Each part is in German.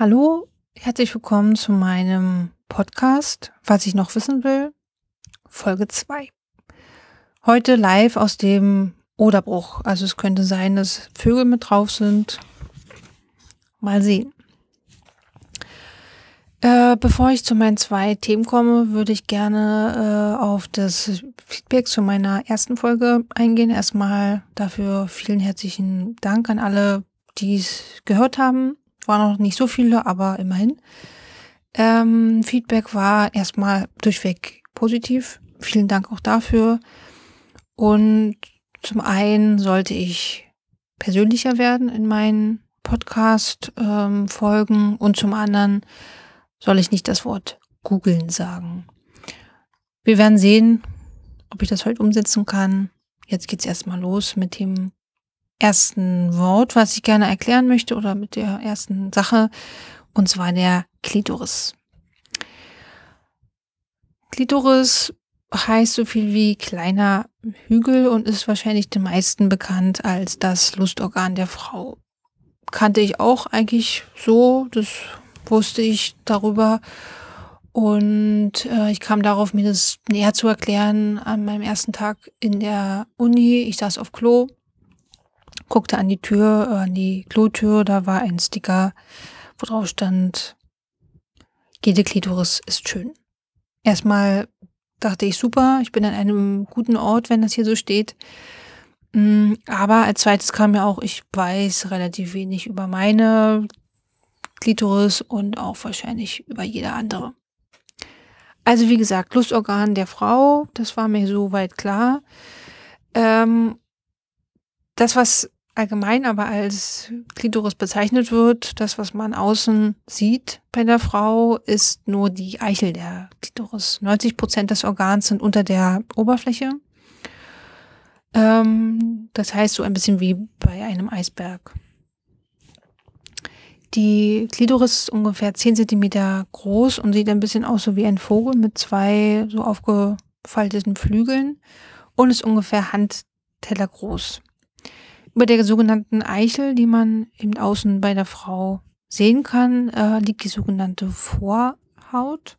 Hallo, herzlich willkommen zu meinem Podcast, was ich noch wissen will, Folge 2. Heute live aus dem Oderbruch. Also es könnte sein, dass Vögel mit drauf sind. Mal sehen. Äh, bevor ich zu meinen zwei Themen komme, würde ich gerne äh, auf das Feedback zu meiner ersten Folge eingehen. Erstmal dafür vielen herzlichen Dank an alle, die es gehört haben waren noch nicht so viele, aber immerhin. Ähm, Feedback war erstmal durchweg positiv. Vielen Dank auch dafür. Und zum einen sollte ich persönlicher werden in meinen Podcast-Folgen ähm, und zum anderen soll ich nicht das Wort googeln sagen. Wir werden sehen, ob ich das heute umsetzen kann. Jetzt geht's erstmal los mit dem ersten Wort, was ich gerne erklären möchte oder mit der ersten Sache, und zwar der Klitoris. Klitoris heißt so viel wie kleiner Hügel und ist wahrscheinlich den meisten bekannt als das Lustorgan der Frau. Kannte ich auch eigentlich so, das wusste ich darüber. Und äh, ich kam darauf, mir das näher zu erklären an meinem ersten Tag in der Uni. Ich saß auf Klo guckte an die Tür, äh, an die Klotür, da war ein Sticker, wo drauf stand, jede Klitoris ist schön. Erstmal dachte ich, super, ich bin an einem guten Ort, wenn das hier so steht. Mm, aber als zweites kam mir auch, ich weiß relativ wenig über meine Klitoris und auch wahrscheinlich über jede andere. Also wie gesagt, Lustorgan der Frau, das war mir soweit klar. Ähm, das, was allgemein aber als Klitoris bezeichnet wird, das, was man außen sieht bei der Frau, ist nur die Eichel der Klitoris. 90 Prozent des Organs sind unter der Oberfläche. Ähm, das heißt so ein bisschen wie bei einem Eisberg. Die Klitoris ist ungefähr 10 Zentimeter groß und sieht ein bisschen aus so wie ein Vogel mit zwei so aufgefalteten Flügeln und ist ungefähr Handteller groß. Über der sogenannten Eichel, die man eben außen bei der Frau sehen kann, äh, liegt die sogenannte Vorhaut.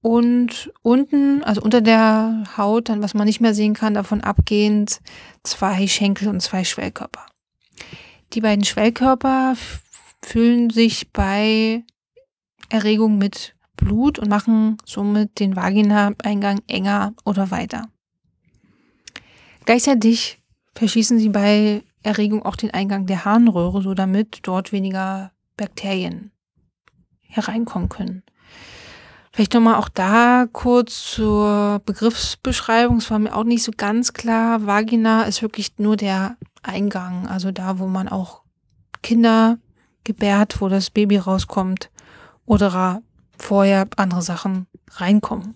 Und unten, also unter der Haut, dann was man nicht mehr sehen kann, davon abgehend zwei Schenkel und zwei Schwellkörper. Die beiden Schwellkörper fühlen sich bei Erregung mit Blut und machen somit den Vagina-Eingang enger oder weiter. Gleichzeitig verschießen sie bei Erregung auch den Eingang der Harnröhre, so damit dort weniger Bakterien hereinkommen können. Vielleicht nochmal auch da kurz zur Begriffsbeschreibung. Es war mir auch nicht so ganz klar. Vagina ist wirklich nur der Eingang, also da, wo man auch Kinder gebärt, wo das Baby rauskommt oder vorher andere Sachen reinkommen.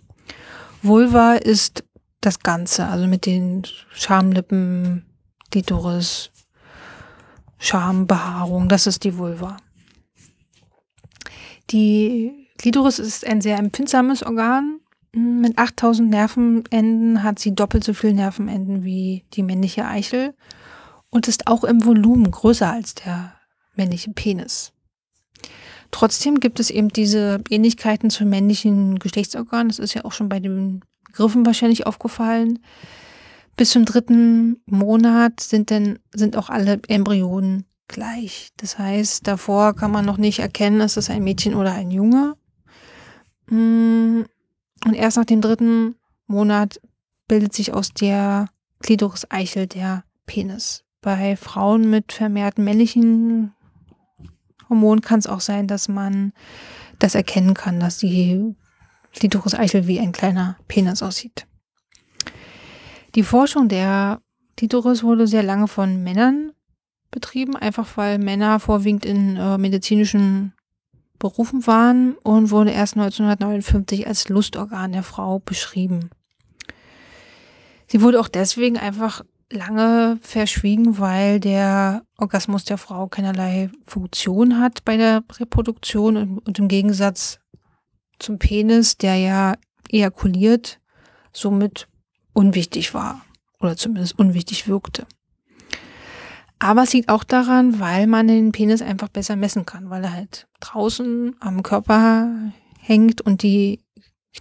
Vulva ist das Ganze, also mit den Schamlippen, Klitoris, Schambehaarung, das ist die Vulva. Die Klitoris ist ein sehr empfindsames Organ. Mit 8000 Nervenenden hat sie doppelt so viele Nervenenden wie die männliche Eichel und ist auch im Volumen größer als der männliche Penis. Trotzdem gibt es eben diese Ähnlichkeiten zum männlichen Geschlechtsorgan. Das ist ja auch schon bei den Begriffen wahrscheinlich aufgefallen. Bis zum dritten Monat sind denn, sind auch alle Embryonen gleich. Das heißt, davor kann man noch nicht erkennen, ist es ein Mädchen oder ein Junge. Mm, und erst nach dem dritten Monat bildet sich aus der Klitoris-Eichel der Penis. Bei Frauen mit vermehrten männlichen Hormonen kann es auch sein, dass man das erkennen kann, dass die Klitoris-Eichel wie ein kleiner Penis aussieht. Die Forschung der Klitoris wurde sehr lange von Männern betrieben, einfach weil Männer vorwiegend in äh, medizinischen Berufen waren und wurde erst 1959 als Lustorgan der Frau beschrieben. Sie wurde auch deswegen einfach lange verschwiegen, weil der Orgasmus der Frau keinerlei Funktion hat bei der Reproduktion und, und im Gegensatz zum Penis, der ja ejakuliert, somit unwichtig war oder zumindest unwichtig wirkte. Aber es liegt auch daran, weil man den Penis einfach besser messen kann, weil er halt draußen am Körper hängt und die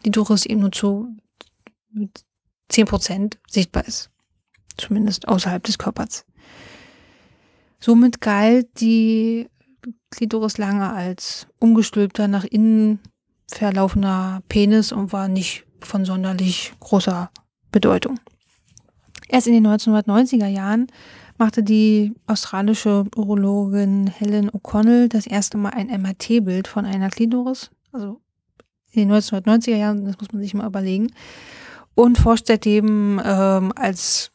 Klitoris eben nur zu 10% sichtbar ist. Zumindest außerhalb des Körpers. Somit galt die Klitoris lange als umgestülpter, nach innen verlaufender Penis und war nicht von sonderlich großer Bedeutung. Erst in den 1990er Jahren machte die australische Urologin Helen O'Connell das erste Mal ein MRT-Bild von einer Klitoris, also in den 1990er Jahren, das muss man sich mal überlegen, und forscht seitdem ähm, als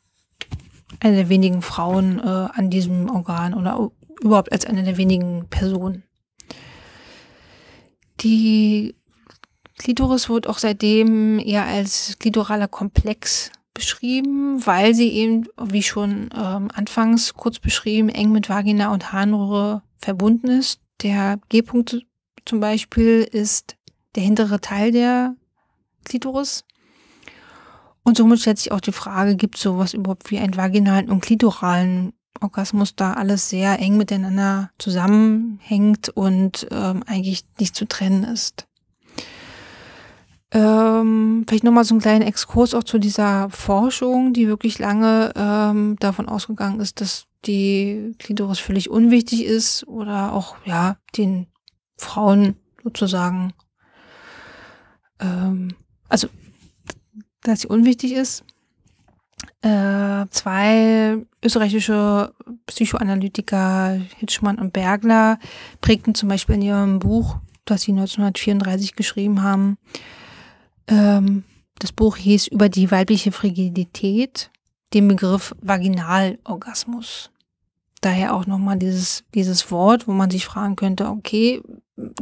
eine der wenigen Frauen äh, an diesem Organ oder überhaupt als eine der wenigen Personen. Die Klitoris wird auch seitdem eher als klitoraler Komplex beschrieben, weil sie eben, wie schon ähm, anfangs kurz beschrieben, eng mit Vagina und Harnröhre verbunden ist. Der G-Punkt zum Beispiel ist der hintere Teil der Klitoris. Und somit stellt sich auch die Frage, gibt es sowas überhaupt wie einen vaginalen und klitoralen Orgasmus, da alles sehr eng miteinander zusammenhängt und ähm, eigentlich nicht zu trennen ist. Ähm, vielleicht nochmal so einen kleinen Exkurs auch zu dieser Forschung, die wirklich lange ähm, davon ausgegangen ist, dass die Klitoris völlig unwichtig ist oder auch ja den Frauen sozusagen, ähm, also dass sie unwichtig ist. Äh, zwei österreichische Psychoanalytiker, Hitschmann und Bergler, prägten zum Beispiel in ihrem Buch, das sie 1934 geschrieben haben, ähm, das Buch hieß über die weibliche Frigidität, den Begriff Vaginalorgasmus. Daher auch nochmal dieses, dieses Wort, wo man sich fragen könnte, okay,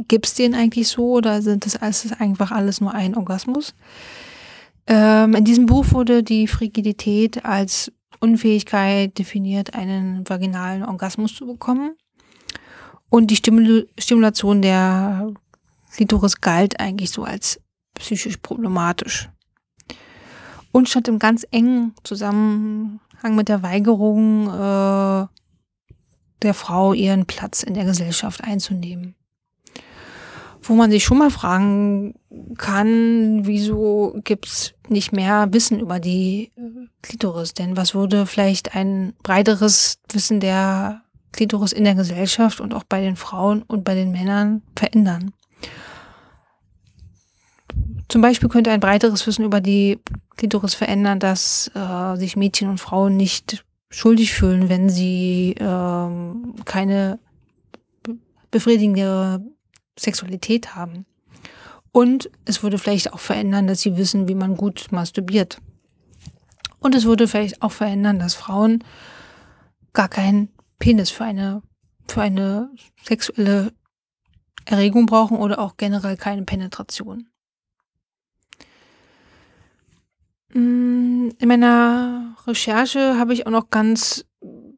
gibt's den eigentlich so oder sind das alles einfach alles nur ein Orgasmus? Ähm, in diesem Buch wurde die Frigidität als Unfähigkeit definiert, einen vaginalen Orgasmus zu bekommen. Und die Stimul Stimulation der Klitoris galt eigentlich so als psychisch problematisch. Und stand im ganz engen Zusammenhang mit der Weigerung äh, der Frau, ihren Platz in der Gesellschaft einzunehmen. Wo man sich schon mal fragen kann, wieso gibt's nicht mehr Wissen über die äh, Klitoris? Denn was würde vielleicht ein breiteres Wissen der Klitoris in der Gesellschaft und auch bei den Frauen und bei den Männern verändern? Zum Beispiel könnte ein breiteres Wissen über die Klitoris verändern, dass äh, sich Mädchen und Frauen nicht schuldig fühlen, wenn sie ähm, keine befriedigende Sexualität haben. Und es würde vielleicht auch verändern, dass sie wissen, wie man gut masturbiert. Und es würde vielleicht auch verändern, dass Frauen gar keinen Penis für eine, für eine sexuelle Erregung brauchen oder auch generell keine Penetration. In meiner Recherche habe ich auch noch ganz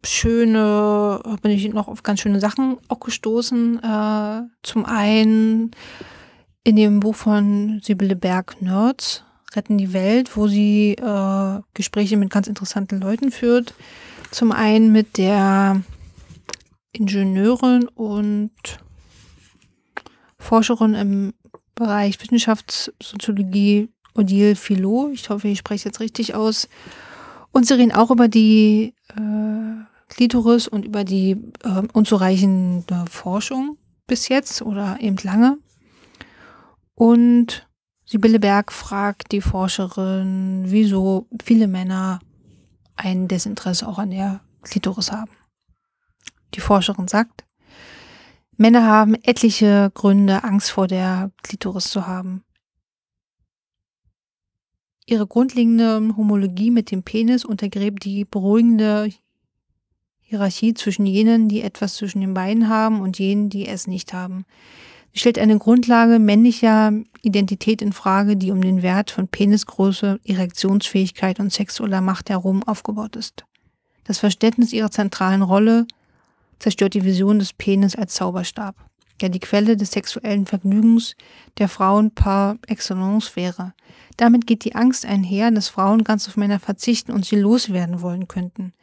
schöne, bin ich noch auf ganz schöne Sachen auch gestoßen. Äh, zum einen in dem Buch von Sibylle Berg Nerds, Retten die Welt, wo sie äh, Gespräche mit ganz interessanten Leuten führt. Zum einen mit der Ingenieurin und Forscherin im Bereich Wissenschaftssoziologie Odile Philot. Ich hoffe, ich spreche jetzt richtig aus. Und sie reden auch über die äh, Klitoris und über die äh, unzureichende Forschung bis jetzt oder eben lange. Und Sibylle Berg fragt die Forscherin, wieso viele Männer ein Desinteresse auch an der Klitoris haben. Die Forscherin sagt, Männer haben etliche Gründe, Angst vor der Klitoris zu haben. Ihre grundlegende Homologie mit dem Penis untergräbt die beruhigende Hierarchie zwischen jenen, die etwas zwischen den Beinen haben und jenen, die es nicht haben. Sie stellt eine Grundlage männlicher Identität in Frage, die um den Wert von Penisgröße, Erektionsfähigkeit und sexueller Macht herum aufgebaut ist. Das Verständnis ihrer zentralen Rolle zerstört die Vision des Penis als Zauberstab ja die Quelle des sexuellen Vergnügens der Frauen par excellence wäre. Damit geht die Angst einher, dass Frauen ganz auf Männer verzichten und sie loswerden wollen könnten.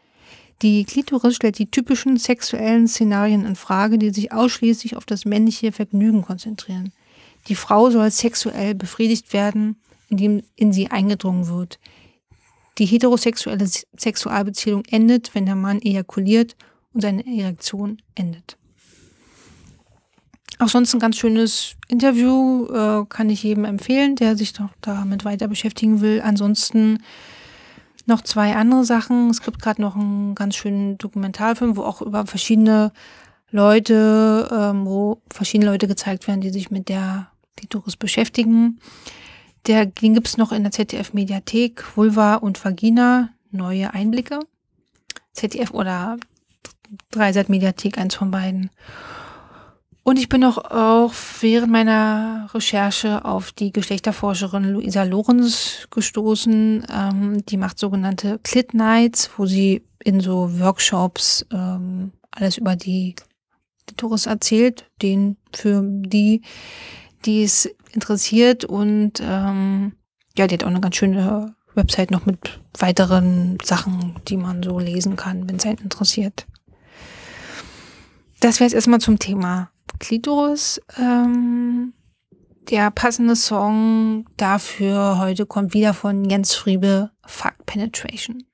Die Klitoris stellt die typischen sexuellen Szenarien in Frage, die sich ausschließlich auf das männliche Vergnügen konzentrieren. Die Frau soll sexuell befriedigt werden, indem in sie eingedrungen wird. Die heterosexuelle Sexualbeziehung endet, wenn der Mann ejakuliert und seine Erektion endet. Auch sonst ein ganz schönes Interview, äh, kann ich jedem empfehlen, der sich doch damit weiter beschäftigen will. Ansonsten noch zwei andere Sachen. Es gibt gerade noch einen ganz schönen Dokumentarfilm, wo auch über verschiedene Leute, ähm, wo verschiedene Leute gezeigt werden, die sich mit der Klitoris beschäftigen. Der, den gibt es noch in der ZDF-Mediathek, Vulva und Vagina, neue Einblicke. ZDF oder Dreisat-Mediathek, eins von beiden. Und ich bin auch, auch während meiner Recherche auf die Geschlechterforscherin Luisa Lorenz gestoßen. Ähm, die macht sogenannte Clit Nights, wo sie in so Workshops ähm, alles über die Klitoris erzählt, den für die, die es interessiert. Und ähm, ja, die hat auch eine ganz schöne Website noch mit weiteren Sachen, die man so lesen kann, wenn es einen interessiert. Das wäre jetzt erstmal zum Thema Klitoris. Ähm, der passende Song dafür heute kommt wieder von Jens Friebe, Fuck Penetration.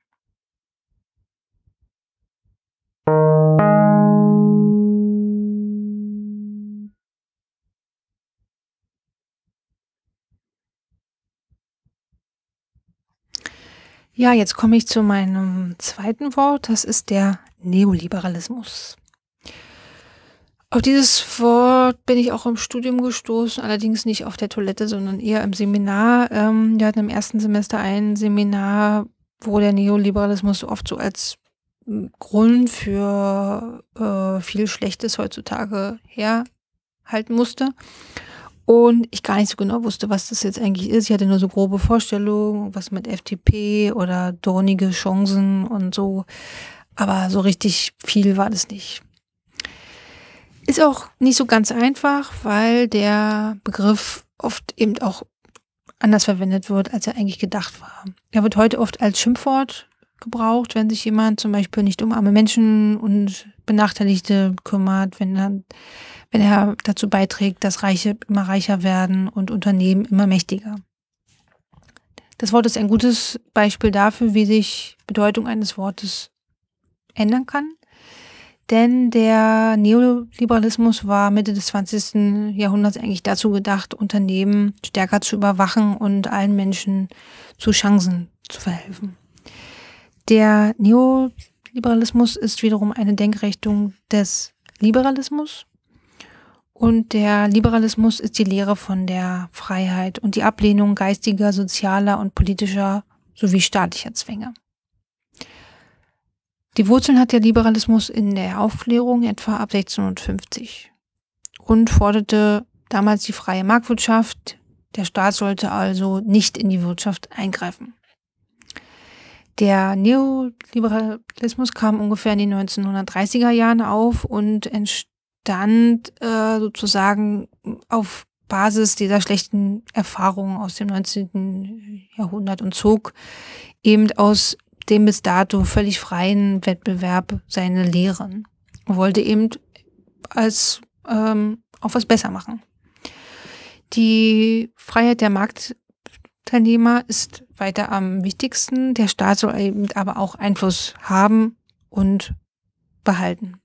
Ja, jetzt komme ich zu meinem zweiten Wort. Das ist der Neoliberalismus. Auf dieses Wort bin ich auch im Studium gestoßen, allerdings nicht auf der Toilette, sondern eher im Seminar. Ähm, wir hatten im ersten Semester ein Seminar, wo der Neoliberalismus oft so als hm, Grund für äh, viel Schlechtes heutzutage herhalten musste. Und ich gar nicht so genau wusste, was das jetzt eigentlich ist. Ich hatte nur so grobe Vorstellungen, was mit FDP oder dornige Chancen und so. Aber so richtig viel war das nicht. Ist auch nicht so ganz einfach, weil der Begriff oft eben auch anders verwendet wird, als er eigentlich gedacht war. Er wird heute oft als Schimpfwort gebraucht, wenn sich jemand zum Beispiel nicht um arme Menschen und Benachteiligte kümmert, wenn er, wenn er dazu beiträgt, dass Reiche immer reicher werden und Unternehmen immer mächtiger. Das Wort ist ein gutes Beispiel dafür, wie sich Bedeutung eines Wortes ändern kann. Denn der Neoliberalismus war Mitte des 20. Jahrhunderts eigentlich dazu gedacht, Unternehmen stärker zu überwachen und allen Menschen zu Chancen zu verhelfen. Der Neoliberalismus ist wiederum eine Denkrichtung des Liberalismus. Und der Liberalismus ist die Lehre von der Freiheit und die Ablehnung geistiger, sozialer und politischer sowie staatlicher Zwänge. Die Wurzeln hat der Liberalismus in der Aufklärung etwa ab 1650 und forderte damals die freie Marktwirtschaft. Der Staat sollte also nicht in die Wirtschaft eingreifen. Der Neoliberalismus kam ungefähr in den 1930er Jahren auf und entstand äh, sozusagen auf Basis dieser schlechten Erfahrungen aus dem 19. Jahrhundert und zog eben aus dem bis dato völlig freien Wettbewerb seine Lehren und wollte eben als ähm, auch was besser machen. Die Freiheit der Marktteilnehmer ist weiter am wichtigsten. Der Staat soll eben aber auch Einfluss haben und behalten.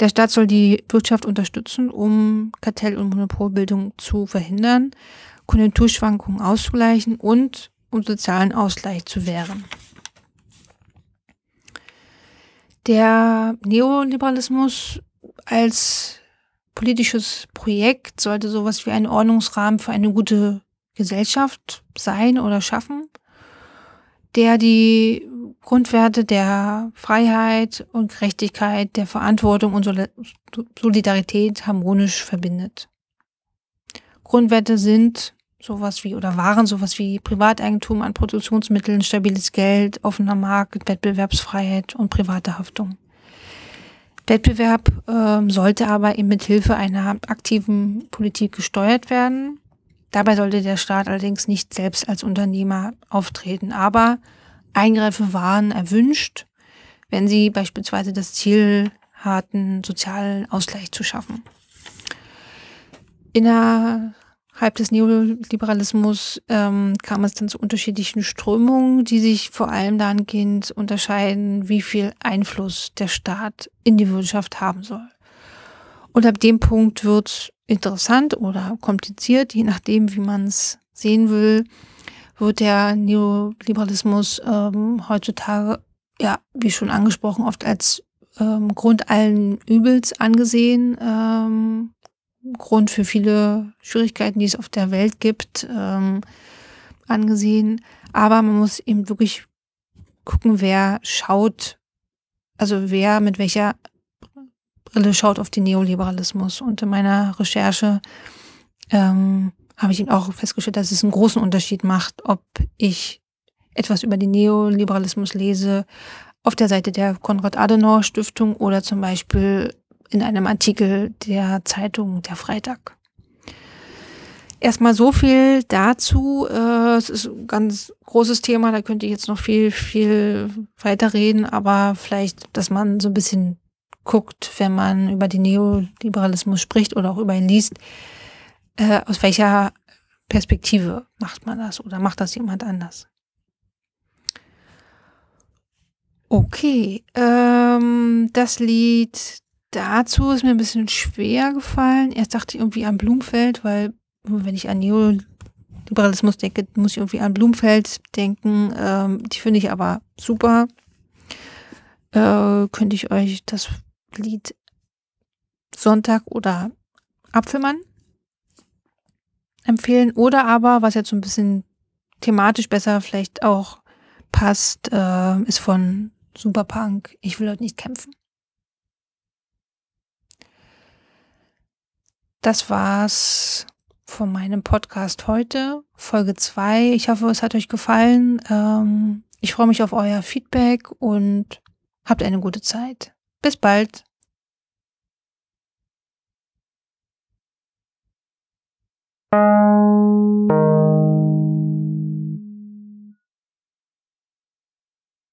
Der Staat soll die Wirtschaft unterstützen, um Kartell- und Monopolbildung zu verhindern, Konjunkturschwankungen auszugleichen und um sozialen Ausgleich zu wehren. Der Neoliberalismus als politisches Projekt sollte sowas wie ein Ordnungsrahmen für eine gute Gesellschaft sein oder schaffen, der die Grundwerte der Freiheit und Gerechtigkeit, der Verantwortung und Solidarität harmonisch verbindet. Grundwerte sind sowas wie oder waren sowas wie Privateigentum an Produktionsmitteln, stabiles Geld, offener Markt, Wettbewerbsfreiheit und private Haftung. Wettbewerb äh, sollte aber eben mit Hilfe einer aktiven Politik gesteuert werden. Dabei sollte der Staat allerdings nicht selbst als Unternehmer auftreten, aber Eingriffe waren erwünscht, wenn sie beispielsweise das Ziel hatten, sozialen Ausgleich zu schaffen. Innerhalb des Neoliberalismus ähm, kam es dann zu unterschiedlichen Strömungen, die sich vor allem dahingehend unterscheiden, wie viel Einfluss der Staat in die Wirtschaft haben soll. Und ab dem Punkt wird interessant oder kompliziert, je nachdem, wie man es sehen will, wird der Neoliberalismus ähm, heutzutage, ja, wie schon angesprochen, oft als ähm, Grund allen Übels angesehen, ähm, Grund für viele Schwierigkeiten, die es auf der Welt gibt, ähm, angesehen. Aber man muss eben wirklich gucken, wer schaut, also wer mit welcher Brille schaut auf den Neoliberalismus. Und in meiner Recherche ähm, habe ich ihn auch festgestellt, dass es einen großen Unterschied macht, ob ich etwas über den Neoliberalismus lese auf der Seite der Konrad-Adenauer-Stiftung oder zum Beispiel in einem Artikel der Zeitung Der Freitag. Erstmal so viel dazu. Äh, es ist ein ganz großes Thema, da könnte ich jetzt noch viel, viel weiter reden, aber vielleicht, dass man so ein bisschen guckt, wenn man über den Neoliberalismus spricht oder auch über ihn liest, äh, aus welcher Perspektive macht man das oder macht das jemand anders? Okay, ähm, das Lied dazu ist mir ein bisschen schwer gefallen. Erst dachte ich irgendwie an Blumfeld, weil wenn ich an Neoliberalismus denke, muss ich irgendwie an Blumfeld denken. Ähm, die finde ich aber super. Äh, könnte ich euch das Lied Sonntag oder Apfelmann empfehlen. Oder aber, was jetzt so ein bisschen thematisch besser vielleicht auch passt, äh, ist von Superpunk. Ich will heute nicht kämpfen. Das war's von meinem Podcast heute, Folge 2. Ich hoffe, es hat euch gefallen. Ähm, ich freue mich auf euer Feedback und habt eine gute Zeit. Bis bald. Música